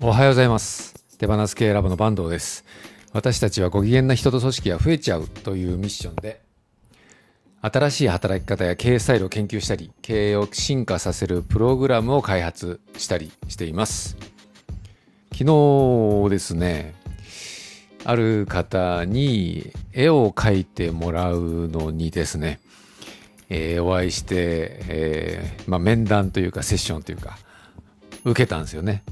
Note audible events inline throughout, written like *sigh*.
おはようございます。手放す系ラボの坂東です。私たちはご機嫌な人と組織が増えちゃうというミッションで、新しい働き方や経営スタイルを研究したり、経営を進化させるプログラムを開発したりしています。昨日ですね、ある方に絵を描いてもらうのにですね、えーお会いして、えーまあ、面談というかセッションというか受けたんですよね。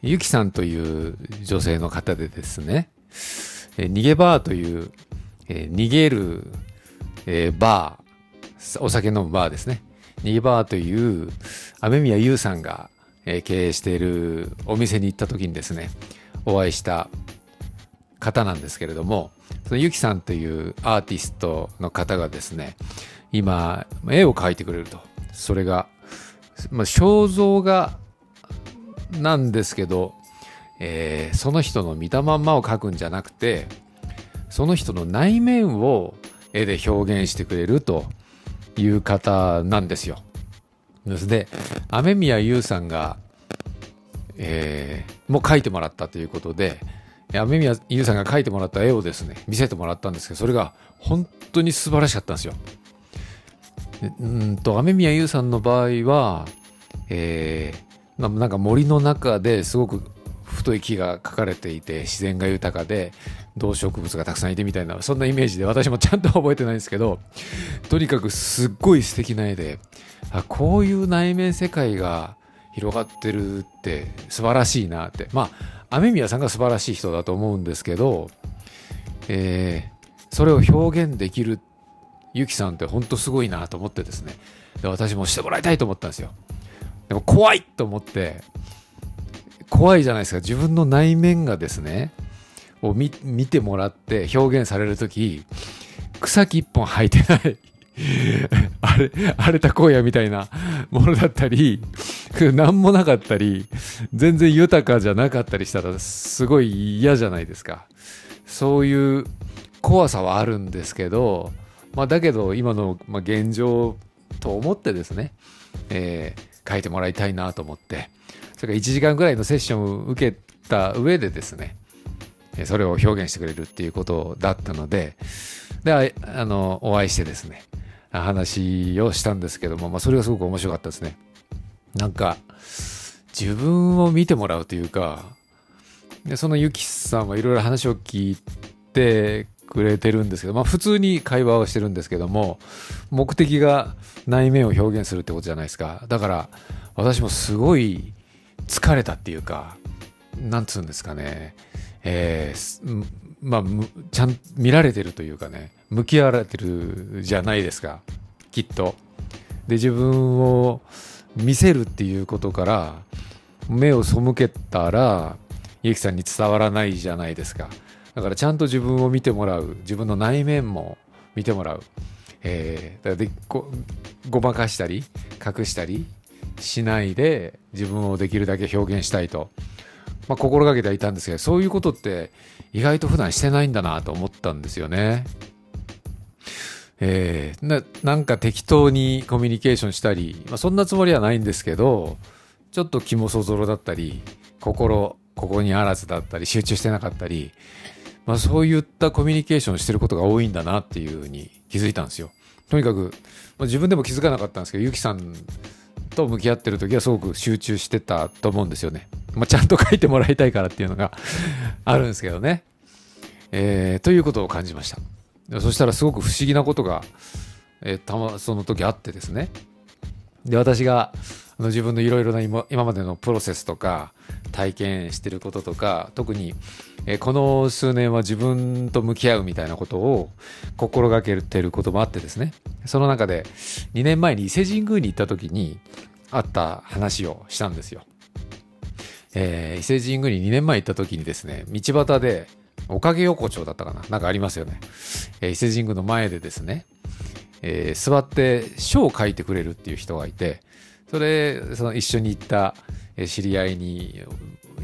ゆきさんという女性の方でですね、えー逃げバーという、えー逃げる、えーバー、お酒飲むバーですね。逃げバーという雨宮優さんが、えー経営しているお店に行った時にですね、お会いした方なんですけれども、そのゆきさんというアーティストの方がですね、今、絵を描いてくれると。それが、まあ、肖像画なんですけど、えーその人の見たまんまを描くんじゃなくて、その人の内面を絵で表現してくれるという方なんですよ。ですで、雨宮優さんが、えーもう描いてもらったということで、雨宮優さんが描いてもらった絵をですね、見せてもらったんですけど、それが本当に素晴らしかったんですよ。うんと、雨宮優さんの場合は、えーなんか森の中ですごく太い木が描かれていて自然が豊かで動植物がたくさんいてみたいなそんなイメージで私もちゃんと覚えてないんですけどとにかくすっごい素敵な絵であこういう内面世界が広がってるって素晴らしいなって。まあ雨宮さんが素晴らしい人だと思うんですけど、えーそれを表現できるゆきさんって本当すごいなと思ってですね。で私もしてもらいたいと思ったんですよ。でも怖いと思って怖いじゃないですか。自分の内面がですねを見てもらって表現される時草木一本生えてない。*laughs* 荒れ荒れた荒野みたいなものだったり何もなかったり全然豊かじゃなかったりしたらすごい嫌じゃないですか。そういう怖さはあるんですけど、まあ、だけど今の、現状と思ってですね、えー書いてもらいたいなと思って。それから1時間ぐらいのセッションを受けた上でですねそれを表現してくれるっていうことだったのでであのお会いしてですね話をしたんですけども、まあ、それがすごく面白かったですね。なんか自分を見てもらうというかでそのゆきさんはいろいろ話を聞いてくれてるんですけど、まあ、普通に会話をしてるんですけども目的が内面を表現するってことじゃないですか。だから私もすごい疲れたっていうかなんつうんですかね。えーまあちゃん見られてるというかね向き合われてるじゃないですか。きっと。で自分を見せるっていうことから目を背けたらゆきさんに伝わらないじゃないですか。だからちゃんと自分を見てもらう。自分の内面も見てもらう、えーだからでごごまかしたり隠したりしないで自分をできるだけ表現したいと、まあ、心がけてはいたんですけどそういうことって意外と普段してないんだなと思ったんですよね。えーななんか適当にコミュニケーションしたり、まあ、そんなつもりはないんですけどちょっと気もそぞろだったり心ここにあらずだったり集中してなかったり、まあ、そういったコミュニケーションしてることが多いんだなっていうふうに気づいたんですよ。とにかく、まあ、自分でも気づかなかったんですけどゆきさんと向き合ってる時はすごく集中してたと思うんですよね。まあ、ちゃんと書いてもらいたいからっていうのが *laughs* あるんですけどね。えーということを感じました。そしたらすごく不思議なことが、えーたまその時あってですね。で私があの自分のいろいろな今今までのプロセスとか体験してることとか特に、えーこの数年は自分と向き合うみたいなことを心がけてることもあってですね。その中で2年前に伊勢神宮に行った時にあった話をしたんですよ。えー伊勢神宮に2年前行った時にですね道端でおかげ横丁だったかな。なんかありますよね、えー伊勢神宮の前でですね、えー座って書を書いてくれるっていう人がいてそれその一緒に行った知り合いに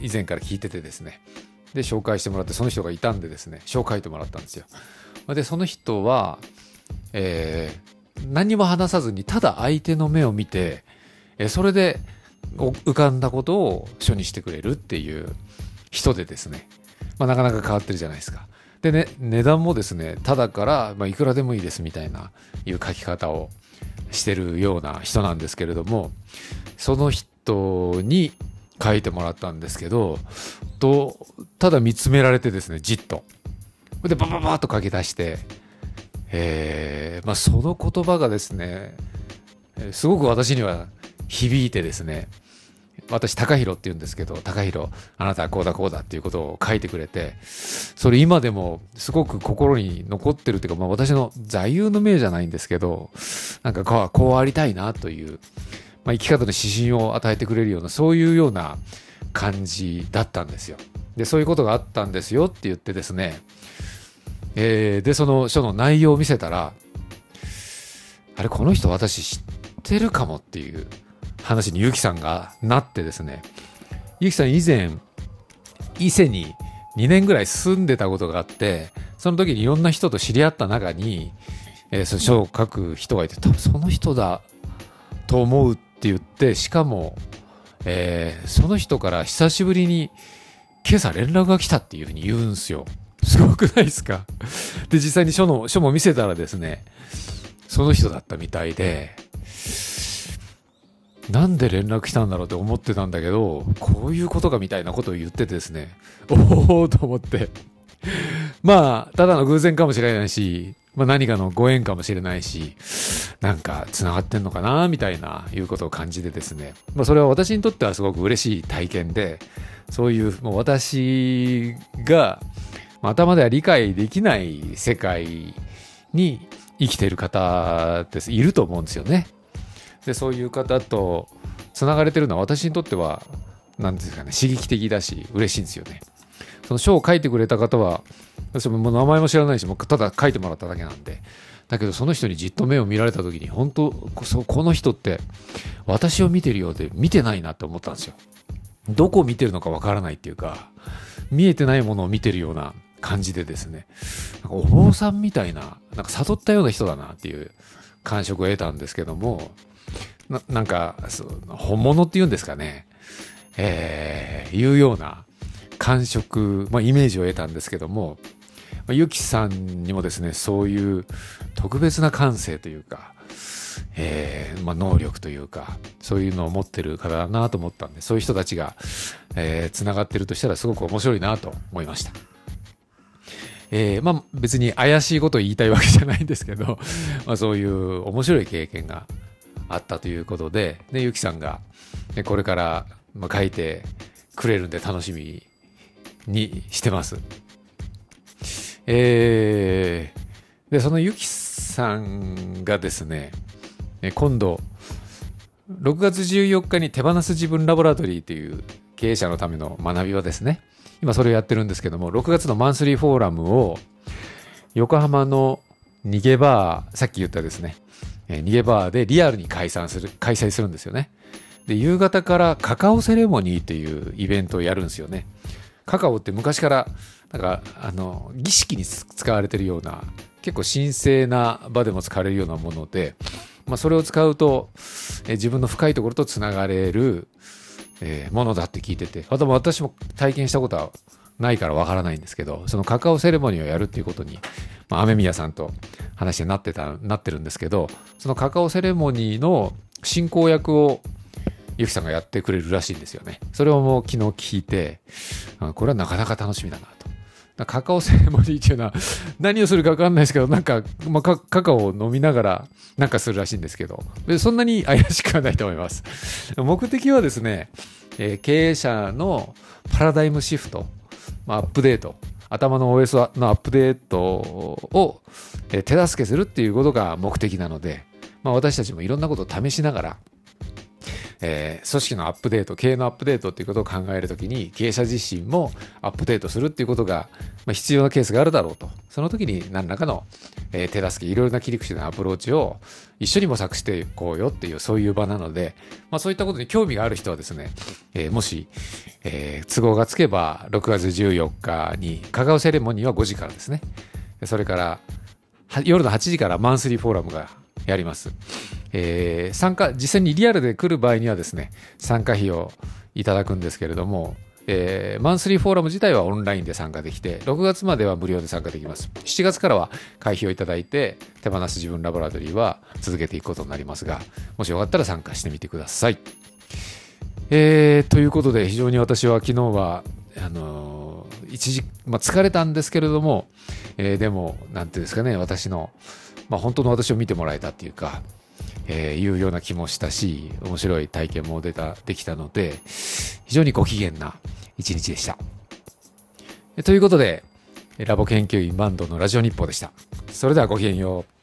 以前から聞いててですね。で紹介してもらってその人がいたんでですね書を書いてもらったんですよ。でその人は、えー何も話さずにただ相手の目を見てえそれで浮かんだことを書にしてくれるっていう人でですね、まあ、なかなか変わってるじゃないですか。でね、値段もですね、ただから、まあ、いくらでもいいですみたいな、いう書き方をしてるような人なんですけれども、その人に書いてもらったんですけど、と、ただ見つめられてですね、じっと。で、バババッと書き出して、えー、まあ、その言葉がですね、すごく私には響いてですね、私、高弘って言うんですけど、高弘、あなたはこうだこうだっていうことを書いてくれて、それ今でもすごく心に残ってるっていうか、まあ私の座右の銘じゃないんですけど、なんかこうこうありたいなという、まあ生き方の指針を与えてくれるような、そういうような感じだったんですよ。で、そういうことがあったんですよって言ってですね、えー、で、その書の内容を見せたら、あれ、この人私知ってるかもっていう話にゆきさんがなってですね、ゆきさん以前、伊勢に2年ぐらい住んでたことがあって、その時にいろんな人と知り合った中に、えー、その書を書く人がいて、多分その人だと思うって言って、しかも、えー、その人から久しぶりに今朝連絡が来たっていうふうに言うんすよ。すごくないですか？で、実際に書の、書も見せたらですね、その人だったみたいで、なんで連絡来たんだろうって思ってたんだけど、こういうことかみたいなことを言っててですね、おおと思って。まあ、ただの偶然かもしれないし、まあ何かのご縁かもしれないし、なんか繋がってんのかなみたいな、いうことを感じてですね。まあそれは私にとってはすごく嬉しい体験で、そういう、もう私が、頭では理解できない世界に生きている方です、いると思うんですよね。で、そういう方と繋がれてるのは私にとっては、何ですかね、刺激的だし、嬉しいんですよね。その書を書いてくれた方は、私も名前も知らないし、もうただ書いてもらっただけなんで、だけどその人にじっと目を見られた時に、本当この人って私を見てるようで見てないなって思ったんですよ。どこを見てるのかわからないっていうか、見えてないものを見てるような感じでですね、なんかお坊さんみたいな、なんか悟ったような人だなっていう感触を得たんですけども、ななんか、本物っていうんですかね、えー、いうような感触、まあ、イメージを得たんですけども、まあ、ゆきさんにもですね、そういう特別な感性というか、えー、まあ、能力というか、そういうのを持ってる方だなと思ったんで、そういう人たちが、えー、繋がってるとしたらすごく面白いなと思いました。えー、まあ別に怪しいことを言いたいわけじゃないんですけど、まあそういう面白い経験があったということで、で、ゆきさんが、ね、これからま書いてくれるんで楽しみにしてます。えー、で、そのゆきさんがですね、今度、6月14日に手放す自分ラボラトリーという経営者のための学び場ですね。今それをやってるんですけども、6月のマンスリーフォーラムを横浜の逃げバー、さっき言ったですね、え逃げバーでリアルに開催する、開催するんですよね。で、夕方からカカオセレモニーっていうイベントをやるんですよね。カカオって昔から、なんか、あの、儀式に使われてるような、結構神聖な場でも使われるようなもので、まあ、それを使うと、え自分の深いところとつながれる、えー、ものだって聞いてて、あと私も体験したことはないからわからないんですけど、そのカカオセレモニーをやるっていうことに、まあ、雨宮さんと話になってた、なってるんですけど、そのカカオセレモニーの進行役をゆきさんがやってくれるらしいんですよね。それをもう昨日聞いて、これはなかなか楽しみだなと。カカオセレモニーっていうのは何をするか分かんないですけど、なんか、まあ、カカオを飲みながらなんかするらしいんですけど、そんなに怪しくはないと思います。目的はですね、えー、経営者のパラダイムシフト、まあ、アップデート、頭の OS のアップデートを、手助けするっていうことが目的なので、まあ、私たちもいろんなことを試しながら、えー、組織のアップデート、経営のアップデートっていうことを考えるときに、経営者自身もアップデートするっていうことが、まあ、必要なケースがあるだろうと。その時に何らかの、えー、手助け、いろいろな切り口のアプローチを一緒に模索していこうよっていう、そういう場なので、まあ、そういったことに興味がある人はですね、えー、もし、え、都合がつけば、6月14日に、カカオセレモニーは5時からですね。それから、夜の8時からマンスリーフォーラムがやります。えー参加、実際にリアルで来る場合にはですね、参加費をいただくんですけれども、えーマンスリーフォーラム自体はオンラインで参加できて、6月までは無料で参加できます。7月からは会費をいただいて、手放す自分ラボラトリーは続けていくことになりますが、もしよかったら参加してみてください。えーということで、非常に私は昨日は、あのー一時、まあ、疲れたんですけれども、えーでも、なんていうんですかね、私の、まあ、本当の私を見てもらえたっていうか、えーいうような気もしたし、面白い体験も出た、できたので、非常にご機嫌な一日でした。ということで、ラボ研究員バンドのラジオ日報でした。それではごきげんよう。